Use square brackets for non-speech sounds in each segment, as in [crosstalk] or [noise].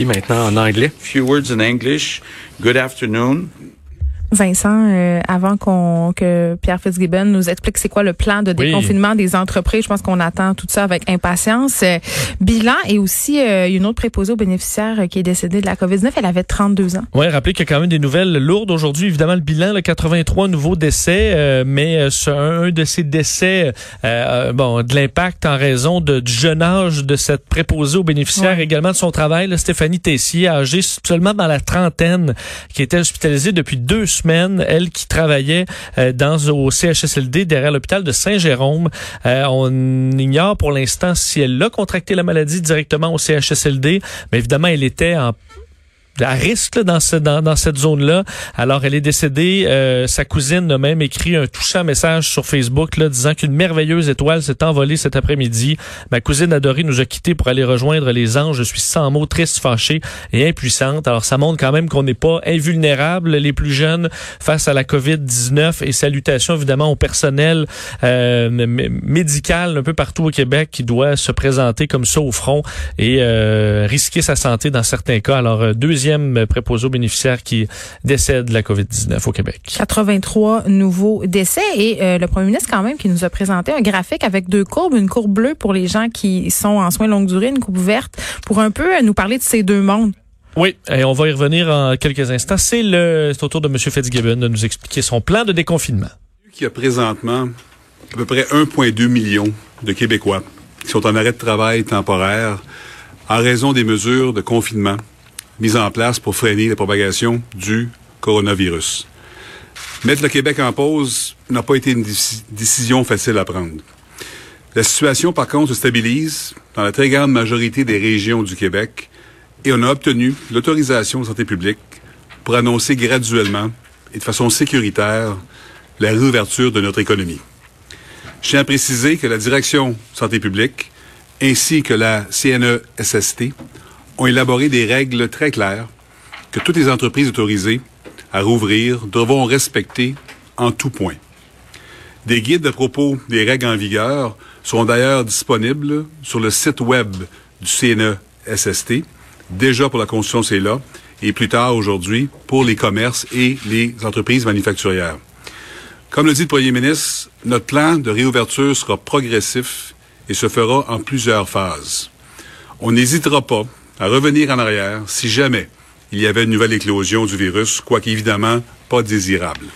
Maintenant en anglais. Few words in English. Good afternoon. Vincent, euh, avant qu'on que Pierre Fitzgibbon nous explique c'est quoi le plan de déconfinement des entreprises, je pense qu'on attend tout ça avec impatience. Euh, bilan et aussi euh, une autre préposée aux bénéficiaires qui est décédée de la COVID-19, elle avait 32 ans. Oui, rappelez qu'il y a quand même des nouvelles lourdes aujourd'hui. Évidemment, le bilan, le 83 nouveaux décès, mais un, de ces décès, bon, de l'impact en raison de, du jeune âge de cette préposée aux bénéficiaires, également de son travail, là, Stéphanie Tessier, âgée seulement dans la trentaine, qui était hospitalisée depuis deux semaines elle qui travaillait euh, dans au CHSLD derrière l'hôpital de Saint-Jérôme. Euh, on ignore pour l'instant si elle a contracté la maladie directement au CHSLD, mais évidemment, elle était en à risque dans, ce, dans, dans cette zone-là. Alors, elle est décédée. Euh, sa cousine a même écrit un touchant message sur Facebook là, disant qu'une merveilleuse étoile s'est envolée cet après-midi. Ma cousine adorée nous a quittés pour aller rejoindre les anges. Je suis sans mots, triste, fâchée et impuissante. Alors, ça montre quand même qu'on n'est pas invulnérable, les plus jeunes, face à la COVID-19. Et salutations, évidemment, au personnel euh, médical un peu partout au Québec qui doit se présenter comme ça au front et euh, risquer sa santé dans certains cas. Alors, euh, deuxième deuxième préposé aux bénéficiaires qui décède de la COVID-19 au Québec. 83 nouveaux décès et euh, le premier ministre quand même qui nous a présenté un graphique avec deux courbes, une courbe bleue pour les gens qui sont en soins longue durée, une courbe verte pour un peu nous parler de ces deux mondes. Oui, et on va y revenir en quelques instants. C'est le au tour de M. Fitzgibbon de nous expliquer son plan de déconfinement. Il y a présentement à peu près 1,2 million de Québécois qui sont en arrêt de travail temporaire en raison des mesures de confinement mise en place pour freiner la propagation du coronavirus. Mettre le Québec en pause n'a pas été une décision facile à prendre. La situation, par contre, se stabilise dans la très grande majorité des régions du Québec et on a obtenu l'autorisation de santé publique pour annoncer graduellement et de façon sécuritaire la réouverture de notre économie. Je tiens à préciser que la direction santé publique ainsi que la CNESST ont élaboré des règles très claires que toutes les entreprises autorisées à rouvrir devront respecter en tout point. Des guides à propos des règles en vigueur seront d'ailleurs disponibles sur le site web du CNESST, déjà pour la construction c'est là, et plus tard aujourd'hui pour les commerces et les entreprises manufacturières. Comme le dit le Premier ministre, notre plan de réouverture sera progressif et se fera en plusieurs phases. On n'hésitera pas à revenir en arrière si jamais il y avait une nouvelle éclosion du virus, quoique évidemment pas désirable.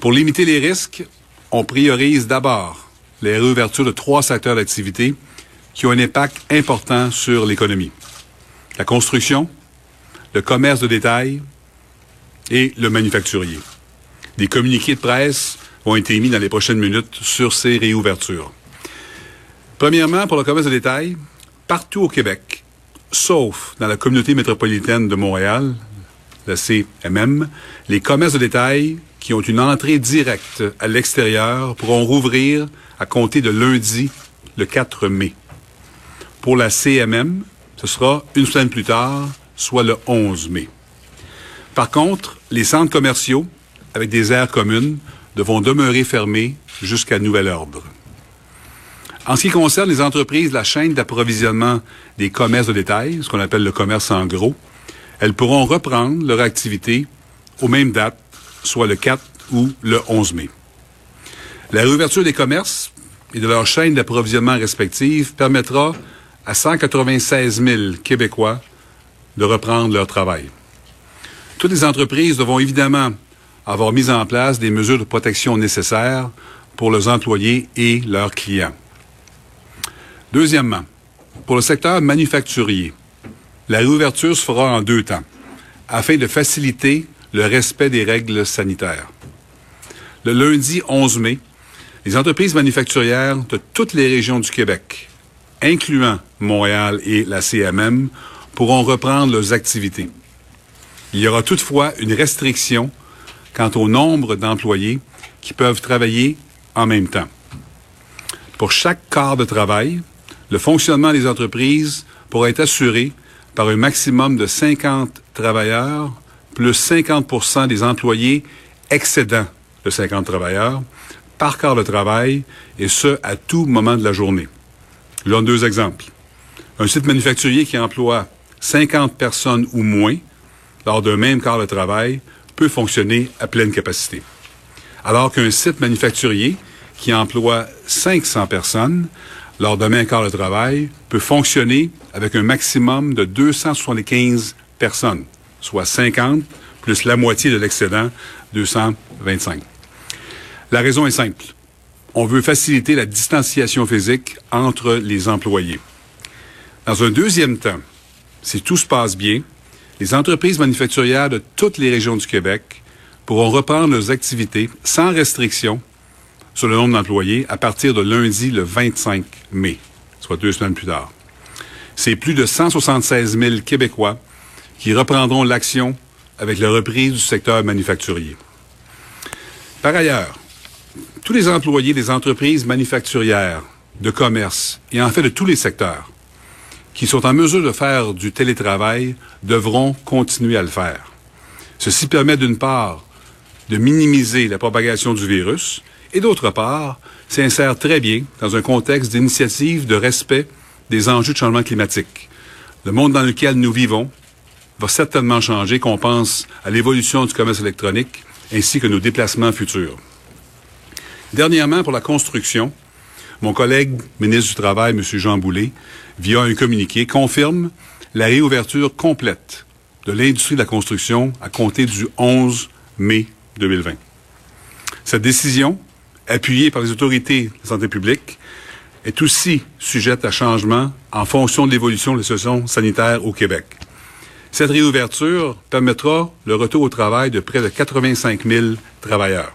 Pour limiter les risques, on priorise d'abord les réouvertures de trois secteurs d'activité qui ont un impact important sur l'économie. La construction, le commerce de détail et le manufacturier. Des communiqués de presse ont été émis dans les prochaines minutes sur ces réouvertures. Premièrement, pour le commerce de détail, partout au Québec, sauf dans la communauté métropolitaine de Montréal, la CMM, les commerces de détail qui ont une entrée directe à l'extérieur pourront rouvrir à compter de lundi, le 4 mai. Pour la CMM, ce sera une semaine plus tard, soit le 11 mai. Par contre, les centres commerciaux, avec des aires communes, devront demeurer fermés jusqu'à nouvel ordre. En ce qui concerne les entreprises, la chaîne d'approvisionnement des commerces de détail, ce qu'on appelle le commerce en gros, elles pourront reprendre leur activité aux mêmes dates, soit le 4 ou le 11 mai. La réouverture des commerces et de leurs chaînes d'approvisionnement respectives permettra à 196 000 Québécois de reprendre leur travail. Toutes les entreprises devront évidemment avoir mis en place des mesures de protection nécessaires pour leurs employés et leurs clients. Deuxièmement, pour le secteur manufacturier, la réouverture se fera en deux temps, afin de faciliter le respect des règles sanitaires. Le lundi 11 mai, les entreprises manufacturières de toutes les régions du Québec, incluant Montréal et la CMM, pourront reprendre leurs activités. Il y aura toutefois une restriction quant au nombre d'employés qui peuvent travailler en même temps. Pour chaque quart de travail, le fonctionnement des entreprises pourra être assuré par un maximum de 50 travailleurs plus 50% des employés excédant de 50 travailleurs par quart de travail, et ce, à tout moment de la journée. Je donne deux exemples. Un site manufacturier qui emploie 50 personnes ou moins lors d'un même quart de travail peut fonctionner à pleine capacité. Alors qu'un site manufacturier qui emploie 500 personnes d'un même quart de travail peut fonctionner avec un maximum de 275 personnes, soit 50 plus la moitié de l'excédent, 225. La raison est simple. On veut faciliter la distanciation physique entre les employés. Dans un deuxième temps, si tout se passe bien, les entreprises manufacturières de toutes les régions du Québec pourront reprendre leurs activités sans restriction sur le nombre d'employés à partir de lundi le 25 mai, soit deux semaines plus tard. C'est plus de 176 000 Québécois qui reprendront l'action avec la reprise du secteur manufacturier. Par ailleurs, tous les employés des entreprises manufacturières, de commerce et en fait de tous les secteurs qui sont en mesure de faire du télétravail devront continuer à le faire. Ceci permet d'une part de minimiser la propagation du virus et d'autre part s'insère très bien dans un contexte d'initiative de respect des enjeux de changement climatique. Le monde dans lequel nous vivons va certainement changer, qu'on pense à l'évolution du commerce électronique ainsi que nos déplacements futurs. Dernièrement, pour la construction, mon collègue ministre du Travail, M. Jean Boulet, via un communiqué, confirme la réouverture complète de l'industrie de la construction à compter du 11 mai 2020. Cette décision, appuyée par les autorités de santé publique, est aussi sujette à changement en fonction de l'évolution de la situation sanitaire au Québec. Cette réouverture permettra le retour au travail de près de 85 000 travailleurs.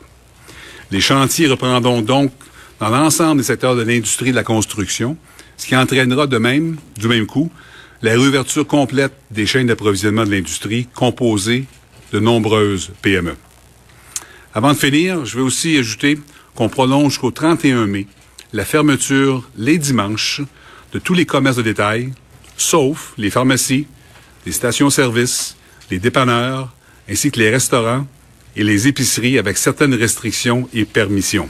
Les chantiers reprendront donc dans l'ensemble des secteurs de l'industrie de la construction, ce qui entraînera de même, du même coup, la réouverture complète des chaînes d'approvisionnement de l'industrie composées de nombreuses PME. Avant de finir, je vais aussi ajouter qu'on prolonge jusqu'au 31 mai la fermeture les dimanches de tous les commerces de détail, sauf les pharmacies, les stations-service, les dépanneurs, ainsi que les restaurants et les épiceries avec certaines restrictions et permissions.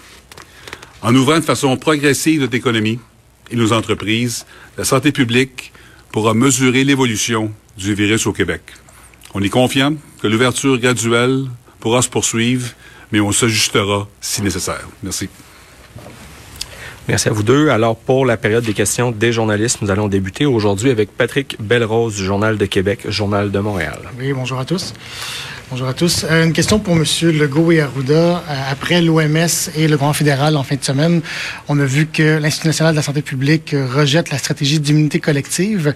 En ouvrant de façon progressive notre économie, et nos entreprises, la santé publique pourra mesurer l'évolution du virus au Québec. On est confiant que l'ouverture graduelle pourra se poursuivre, mais on s'ajustera si nécessaire. Merci. Merci à vous deux. Alors, pour la période des questions des journalistes, nous allons débuter aujourd'hui avec Patrick Belrose du Journal de Québec, Journal de Montréal. Oui, bonjour à tous. Bonjour à tous. Euh, une question pour M. Legault et Arruda. Euh, après l'OMS et le Grand fédéral en fin de semaine, on a vu que l'Institut national de la santé publique rejette la stratégie d'immunité collective.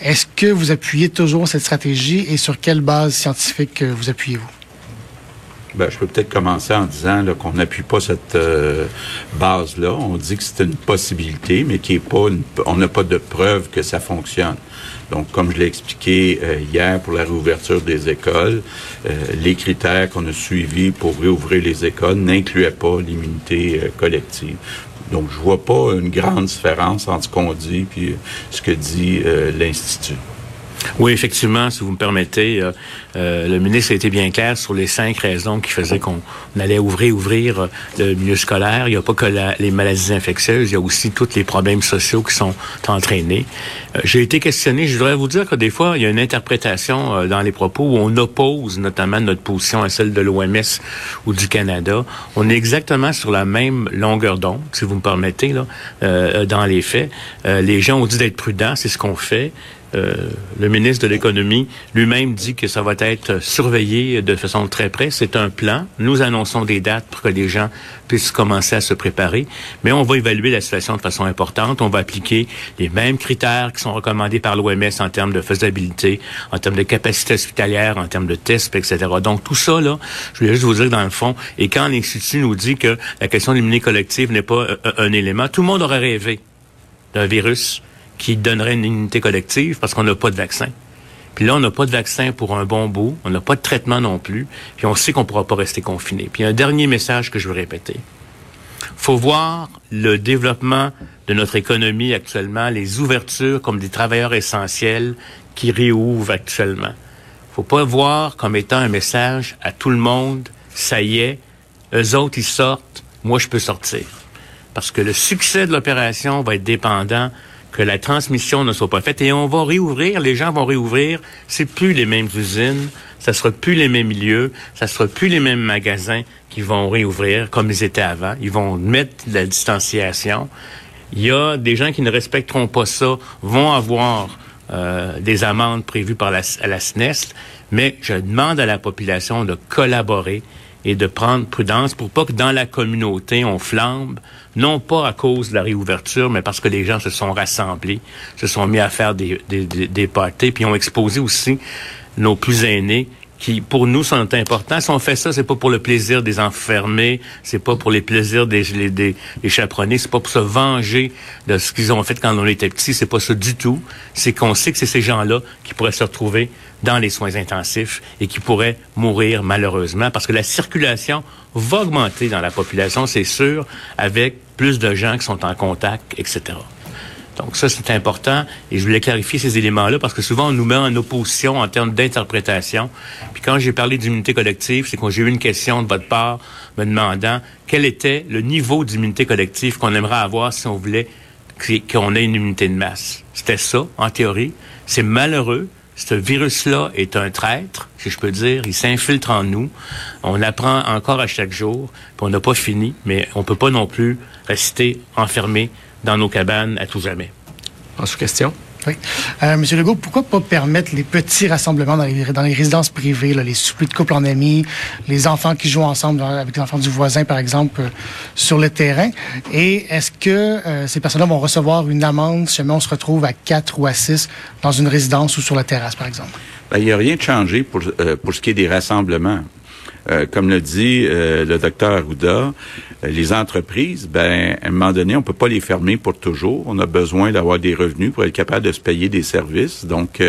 Est-ce que vous appuyez toujours cette stratégie et sur quelle base scientifique vous appuyez-vous? Ben, je peux peut-être commencer en disant qu'on n'appuie pas cette euh, base-là. On dit que c'est une possibilité, mais qui est pas on n'a pas de preuve que ça fonctionne. Donc, comme je l'ai expliqué euh, hier pour la réouverture des écoles, euh, les critères qu'on a suivis pour réouvrir les écoles n'incluaient pas l'immunité collective. Donc, je vois pas une grande différence entre ce qu'on dit et ce que dit l'Institut. Oui, effectivement, si vous me permettez, euh, euh, le ministre a été bien clair sur les cinq raisons qui faisaient qu'on allait ouvrir, ouvrir euh, le milieu scolaire. Il n'y a pas que les maladies infectieuses, il y a aussi tous les problèmes sociaux qui sont entraînés. J'ai été questionné, je voudrais vous dire que des fois, il y a une interprétation dans les propos où on oppose notamment notre position à celle de l'OMS ou du Canada. On est exactement sur la même longueur d'onde, si vous me permettez, là, dans les faits. les gens ont dit d'être prudents, c'est ce qu'on fait. Euh, le ministre de l'Économie lui-même dit que ça va être surveillé de façon très près. C'est un plan. Nous annonçons des dates pour que les gens puissent commencer à se préparer. Mais on va évaluer la situation de façon importante. On va appliquer les mêmes critères qui sont recommandés par l'OMS en termes de faisabilité, en termes de capacité hospitalière, en termes de tests, etc. Donc tout ça, là, je voulais juste vous dire dans le fond, et quand l'Institut nous dit que la question de l'immunité collective n'est pas un, un élément, tout le monde aurait rêvé d'un virus qui donnerait une immunité collective parce qu'on n'a pas de vaccin. Puis là, on n'a pas de vaccin pour un bon bout, on n'a pas de traitement non plus, puis on sait qu'on ne pourra pas rester confiné. Puis un dernier message que je veux répéter. faut voir le développement de notre économie actuellement, les ouvertures comme des travailleurs essentiels qui réouvrent actuellement. faut pas voir comme étant un message à tout le monde, ça y est, eux autres, ils sortent, moi, je peux sortir. Parce que le succès de l'opération va être dépendant que la transmission ne soit pas faite. Et on va réouvrir, les gens vont réouvrir, c'est plus les mêmes usines, ça sera plus les mêmes milieux, ça sera plus les mêmes magasins qui vont réouvrir comme ils étaient avant, ils vont mettre de la distanciation. Il y a des gens qui ne respecteront pas ça, vont avoir euh, des amendes prévues par la, la SNES, mais je demande à la population de collaborer et de prendre prudence pour pas que dans la communauté on flambe, non pas à cause de la réouverture, mais parce que les gens se sont rassemblés, se sont mis à faire des, des, des, parties, puis ont exposé aussi nos plus aînés qui, pour nous, sont importants. Si on fait ça, c'est pas pour le plaisir des enfermés, c'est pas pour les plaisirs des, des, des chaperonnés, c'est pas pour se venger de ce qu'ils ont fait quand on était petits, c'est pas ça du tout. C'est qu'on sait que c'est ces gens-là qui pourraient se retrouver dans les soins intensifs et qui pourraient mourir malheureusement parce que la circulation va augmenter dans la population, c'est sûr, avec plus de gens qui sont en contact, etc. Donc ça, c'est important et je voulais clarifier ces éléments-là parce que souvent, on nous met en opposition en termes d'interprétation. Puis quand j'ai parlé d'immunité collective, c'est quand j'ai eu une question de votre part me demandant quel était le niveau d'immunité collective qu'on aimerait avoir si on voulait qu'on ait une immunité de masse. C'était ça, en théorie. C'est malheureux. Ce virus-là est un traître, si je peux dire. Il s'infiltre en nous. On apprend encore à chaque jour. Puis on n'a pas fini, mais on peut pas non plus rester enfermé dans nos cabanes à tout jamais. En sous-question? Oui. Euh, Monsieur Legault, pourquoi pas permettre les petits rassemblements dans les, résidences privées, les soupers de couple en amis, les enfants qui jouent ensemble avec les enfants du voisin, par exemple, euh, sur le terrain? Et est-ce que euh, ces personnes-là vont recevoir une amende si jamais on se retrouve à quatre ou à six dans une résidence ou sur la terrasse, par exemple? Ben, il n'y a rien de changé euh, pour ce qui est des rassemblements. Euh, comme le dit euh, le docteur Arruda, euh, les entreprises, ben, à un moment donné, on peut pas les fermer pour toujours. On a besoin d'avoir des revenus pour être capable de se payer des services. Donc,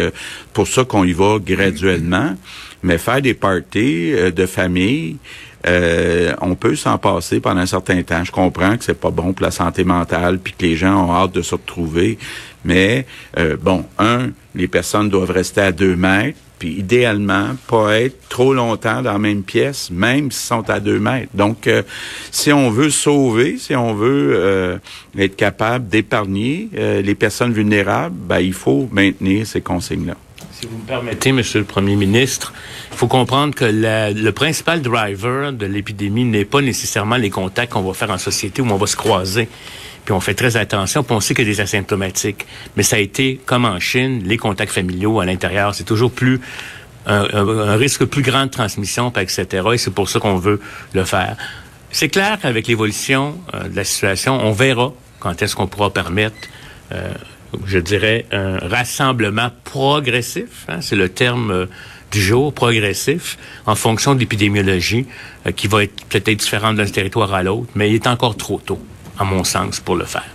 pour ça qu'on y va graduellement. Mais faire des parties de famille, on peut s'en passer pendant un certain temps. Je comprends que c'est pas bon pour la santé mentale, puis que les gens ont hâte de se retrouver. Mais bon, un, les personnes doivent rester à deux mètres puis idéalement, pas être trop longtemps dans la même pièce, même s'ils sont à deux mètres. Donc, euh, si on veut sauver, si on veut euh, être capable d'épargner euh, les personnes vulnérables, ben, il faut maintenir ces consignes-là. Si vous me permettez, Monsieur le Premier ministre, il faut comprendre que le principal driver de l'épidémie n'est pas nécessairement les contacts qu'on va faire en société où on va se croiser puis on fait très attention, puis on sait qu'il y a des asymptomatiques. Mais ça a été, comme en Chine, les contacts familiaux à l'intérieur, c'est toujours plus un, risque plus grand de transmission, etc. Et c'est pour ça qu'on veut le faire. C'est clair qu'avec l'évolution euh, de la situation, on verra quand est-ce qu'on pourra permettre, euh, je dirais, un rassemblement progressif. Hein, c'est le terme euh, du jour, progressif, en fonction de l'épidémiologie, qui va être peut-être différente d'un territoire à l'autre, mais il est encore trop tôt à mon sens, pour le faire.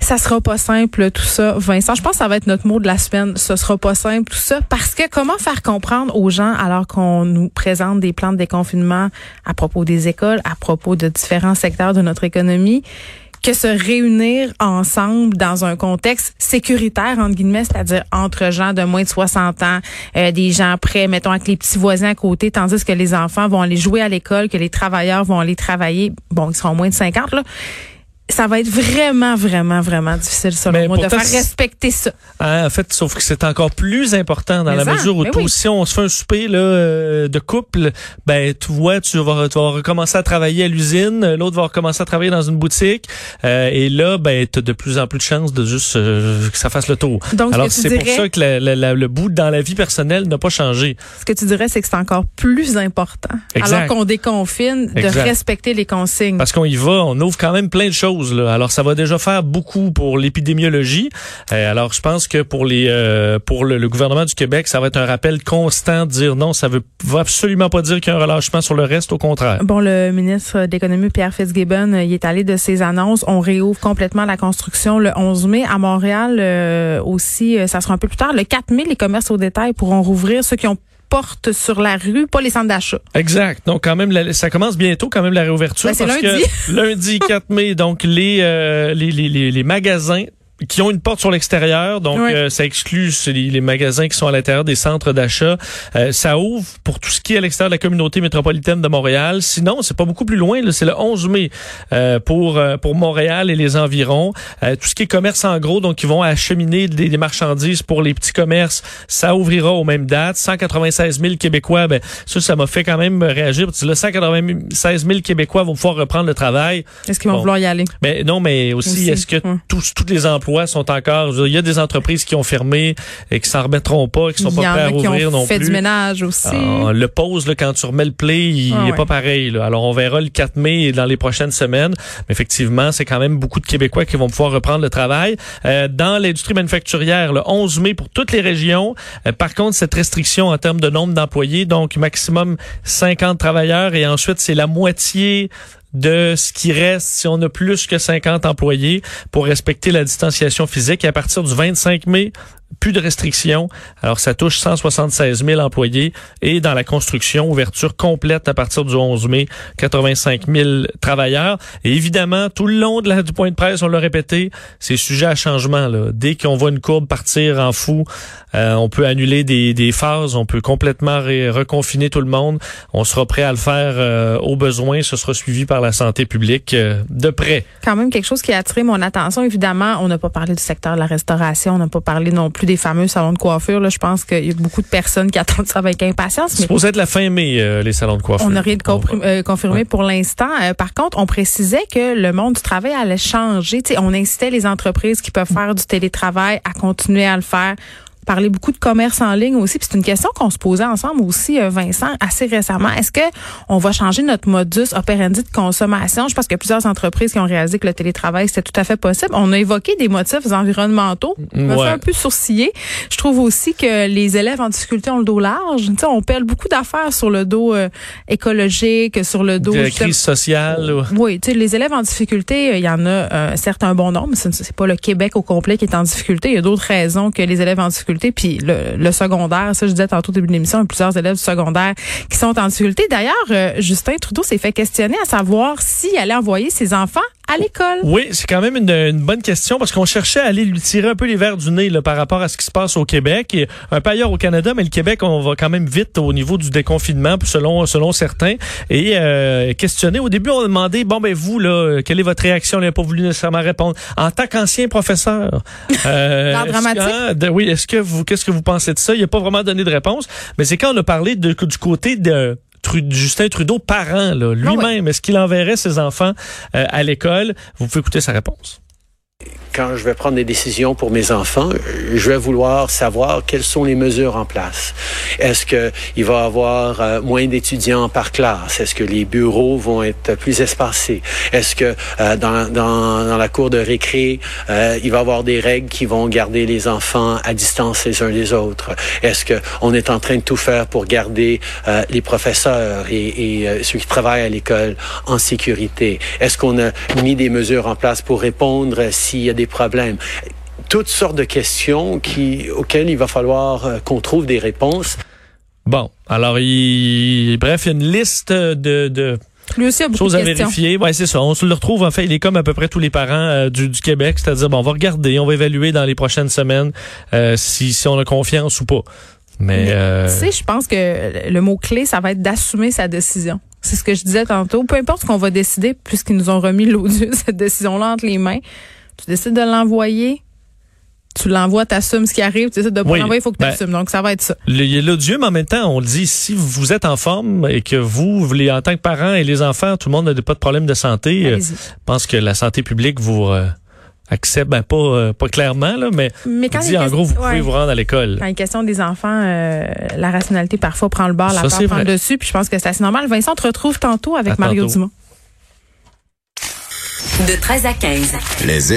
Ça sera pas simple tout ça, Vincent. Je pense que ça va être notre mot de la semaine. Ce sera pas simple tout ça parce que comment faire comprendre aux gens alors qu'on nous présente des plans de déconfinement à propos des écoles, à propos de différents secteurs de notre économie, que se réunir ensemble dans un contexte sécuritaire, entre guillemets, c'est-à-dire entre gens de moins de 60 ans, euh, des gens prêts, mettons, avec les petits voisins à côté, tandis que les enfants vont aller jouer à l'école, que les travailleurs vont aller travailler, bon, ils seront moins de 50, là ça va être vraiment, vraiment, vraiment difficile, selon moi, de faire respecter ça. Hein, en fait, sauf que c'est encore plus important dans la mesure où si on se fait un souper là, euh, de couple, ben tu vois, tu vas, tu vas recommencer à travailler à l'usine, l'autre va recommencer à travailler dans une boutique, euh, et là, ben tu as de plus en plus de chances de juste euh, que ça fasse le tour. Donc, Alors c'est pour ça que le bout dans la vie personnelle n'a pas changé. Ce que tu dirais, c'est que c'est encore plus important, alors qu'on déconfine, de respecter les consignes. Parce qu'on y va, on ouvre quand même plein de choses alors, ça va déjà faire beaucoup pour l'épidémiologie. Euh, alors, je pense que pour les euh, pour le, gouvernement du Québec, ça va être un rappel constant de dire non, ça veut va absolument pas dire qu'il y a un relâchement sur le reste, au contraire. Bon, le ministre de l'Économie, Pierre Fitzgibbon, euh, il est allé de ses annonces. On réouvre complètement la construction le 11 mai. À Montréal aussi, ça sera un peu plus tard. Le 4 mai, les commerces au détail pourront rouvrir. Ceux qui ont porte sur la rue, pas les centres d'achat. Exact. Donc quand même, ça commence bientôt quand même la réouverture. Ben, c'est lundi. lundi 4 mai, donc les, euh, les, les, les magasins qui ont une porte sur l'extérieur, donc euh, ça exclut les, magasins qui sont à l'intérieur des centres d'achat. Euh, ça ouvre pour tout ce qui est à l'extérieur de la communauté métropolitaine de Montréal. Sinon, c'est pas beaucoup plus loin. C'est le 11 mai euh, pour pour Montréal et les environs. tout ce qui est commerce en gros, donc ils vont acheminer des, des, marchandises pour les petits commerces, ça ouvrira aux mêmes dates. 196 000 Québécois, ben ça, ça m'a fait quand même réagir. Parce que là, 196 000 Québécois vont pouvoir reprendre le travail. Est-ce qu'ils vont vouloir y aller? Ben, non, mais aussi, est-ce que tous, tous les emplois sont encore... Il y a des entreprises qui ont fermé et qui s'en remettront pas, qui sont pas prêts à ouvrir non fait plus. du ménage aussi. Ah, le pause, là, quand tu remets le play, il n'est ah, pas pareil. Là. Alors, on verra le 4 mai et dans les prochaines semaines. Mais effectivement, c'est quand même beaucoup de Québécois qui vont pouvoir reprendre le travail. Euh, dans l'industrie manufacturière, le 11 mai pour toutes les régions. Euh, par contre, cette restriction en termes de nombre d'employés, donc maximum 50 travailleurs et ensuite, c'est la moitié de ce qui reste si on a plus que 50 employés pour respecter la distanciation physique. À partir du 25 mai, plus de restrictions. Alors, ça touche 176 000 employés. Et dans la construction, ouverture complète à partir du 11 mai, 85 000 travailleurs. Et évidemment, tout le long de la, du point de presse, on l'a répété, c'est sujet à changement. Là. Dès qu'on voit une courbe partir en fou, euh, on peut annuler des, des, phases, on peut complètement reconfiner tout le monde. On sera prêt à le faire euh, au besoin. Ce sera suivi par la santé publique euh, de près. Quand même quelque chose qui a attiré mon attention. Évidemment, on n'a pas parlé du secteur de la restauration, on n'a pas parlé non plus des fameux salons de coiffure. Là, je pense qu'il y a beaucoup de personnes qui [laughs] attendent ça avec impatience. C'est supposé être la fin mai, euh, les salons de coiffure. On n'a rien de euh, confirmé pour l'instant. Euh, par contre, on précisait que le monde du travail allait changer. on incitait les entreprises qui peuvent faire du télétravail à continuer à le faire parler beaucoup de commerce en ligne aussi. Puis c'est une question qu'on se posait ensemble aussi, euh, Vincent, assez récemment. Est-ce que on va changer notre modus operandi de consommation? Je pense qu'il y a plusieurs entreprises qui ont réalisé que le télétravail, c'était tout à fait possible. On a évoqué des motifs environnementaux. On m'a fait un peu sourciller. Je trouve aussi que les élèves en difficulté ont le dos large. sais, on perd beaucoup d'affaires sur le dos euh, écologique, sur le dos... De la crise sociale. Oui, tu sais, les élèves en difficulté, euh, il y en a certes un bon nombre, mais c'est pas le Québec au complet qui est en difficulté. Il y a d'autres raisons que les élèves en difficulté puis le, secondaire, ça je disais tantôt au début de l'émission, il y a plusieurs élèves du secondaire qui sont en difficulté. D'ailleurs, euh, Justin Trudeau s'est fait questionner à savoir s'il allait envoyer ses enfants à l'école. Oui, c'est quand même une, bonne question parce qu'on cherchait à aller lui tirer un peu les verres du nez là, par rapport à ce qui se passe au Québec. Et un peu ailleurs au Canada, mais le Québec, on va quand même vite au niveau du déconfinement, selon selon certains. Et euh, questionner. Au début, on a demandé, bon ben vous là, quelle est votre réaction? Il n'a pas voulu nécessairement répondre. En tant qu'ancien professeur, euh, [laughs] dramatique. Hein, oui, est-ce que vous, qu'est-ce que vous pensez de ça? Il n'a pas vraiment donné de réponse. Mais c'est quand on a parlé de, du côté de Justin Trudeau, parent, ah lui-même, est-ce qu'il enverrait ses enfants euh, à l'école? Vous pouvez écouter sa réponse quand je vais prendre des décisions pour mes enfants, je vais vouloir savoir quelles sont les mesures en place. Est-ce que il va y avoir euh, moins d'étudiants par classe? Est-ce que les bureaux vont être plus espacés? Est-ce que euh, dans, dans, dans, la cour de récré, euh, il va y avoir des règles qui vont garder les enfants à distance les uns des autres? Est-ce que on est en train de tout faire pour garder les professeurs et, et ceux qui travaillent à l'école en sécurité? Est-ce qu'on a mis des mesures en place pour répondre s'il y a des problèmes toutes sortes de questions qui, auxquelles il va falloir euh, qu'on trouve des réponses. Bon, alors, il, bref, il y a une liste de, de choses à vérifier. Ouais, c'est ça. On se le retrouve, en fait, il est comme à peu près tous les parents euh, du, du, Québec, c'est-à-dire, bon, on va regarder, on va évaluer dans les prochaines semaines euh, si, si on a confiance ou pas. Mais, tu sais, je pense que le mot-clé, ça va être d'assumer sa décision. C'est ce que je disais tantôt. Peu importe ce qu'on va décider, puisqu'ils nous ont remis l'odieux, cette décision-là entre les mains, tu décides de l'envoyer, tu l'envoies, t'assumes ce qui arrive, tu décides de pas l'envoyer, il faut que tu assumes. Ben, Donc, ça va être ça. L'odieux, mais en même temps, on dit, si vous êtes en forme et que vous, vous en tant que parents et les enfants, tout le monde n'a pas de problème de santé, euh, je pense que la santé publique vous... Euh, accepte, ben pas euh, pas clairement là, mais, mais quand dit en gros vous pouvez vous rendre à l'école. Quand il est question des enfants, la rationalité parfois prend le bord, la peur prend le dessus, puis je pense que c'est assez normal. Vincent, on te retrouve tantôt avec Mario Dumont. De 13 à 15. Les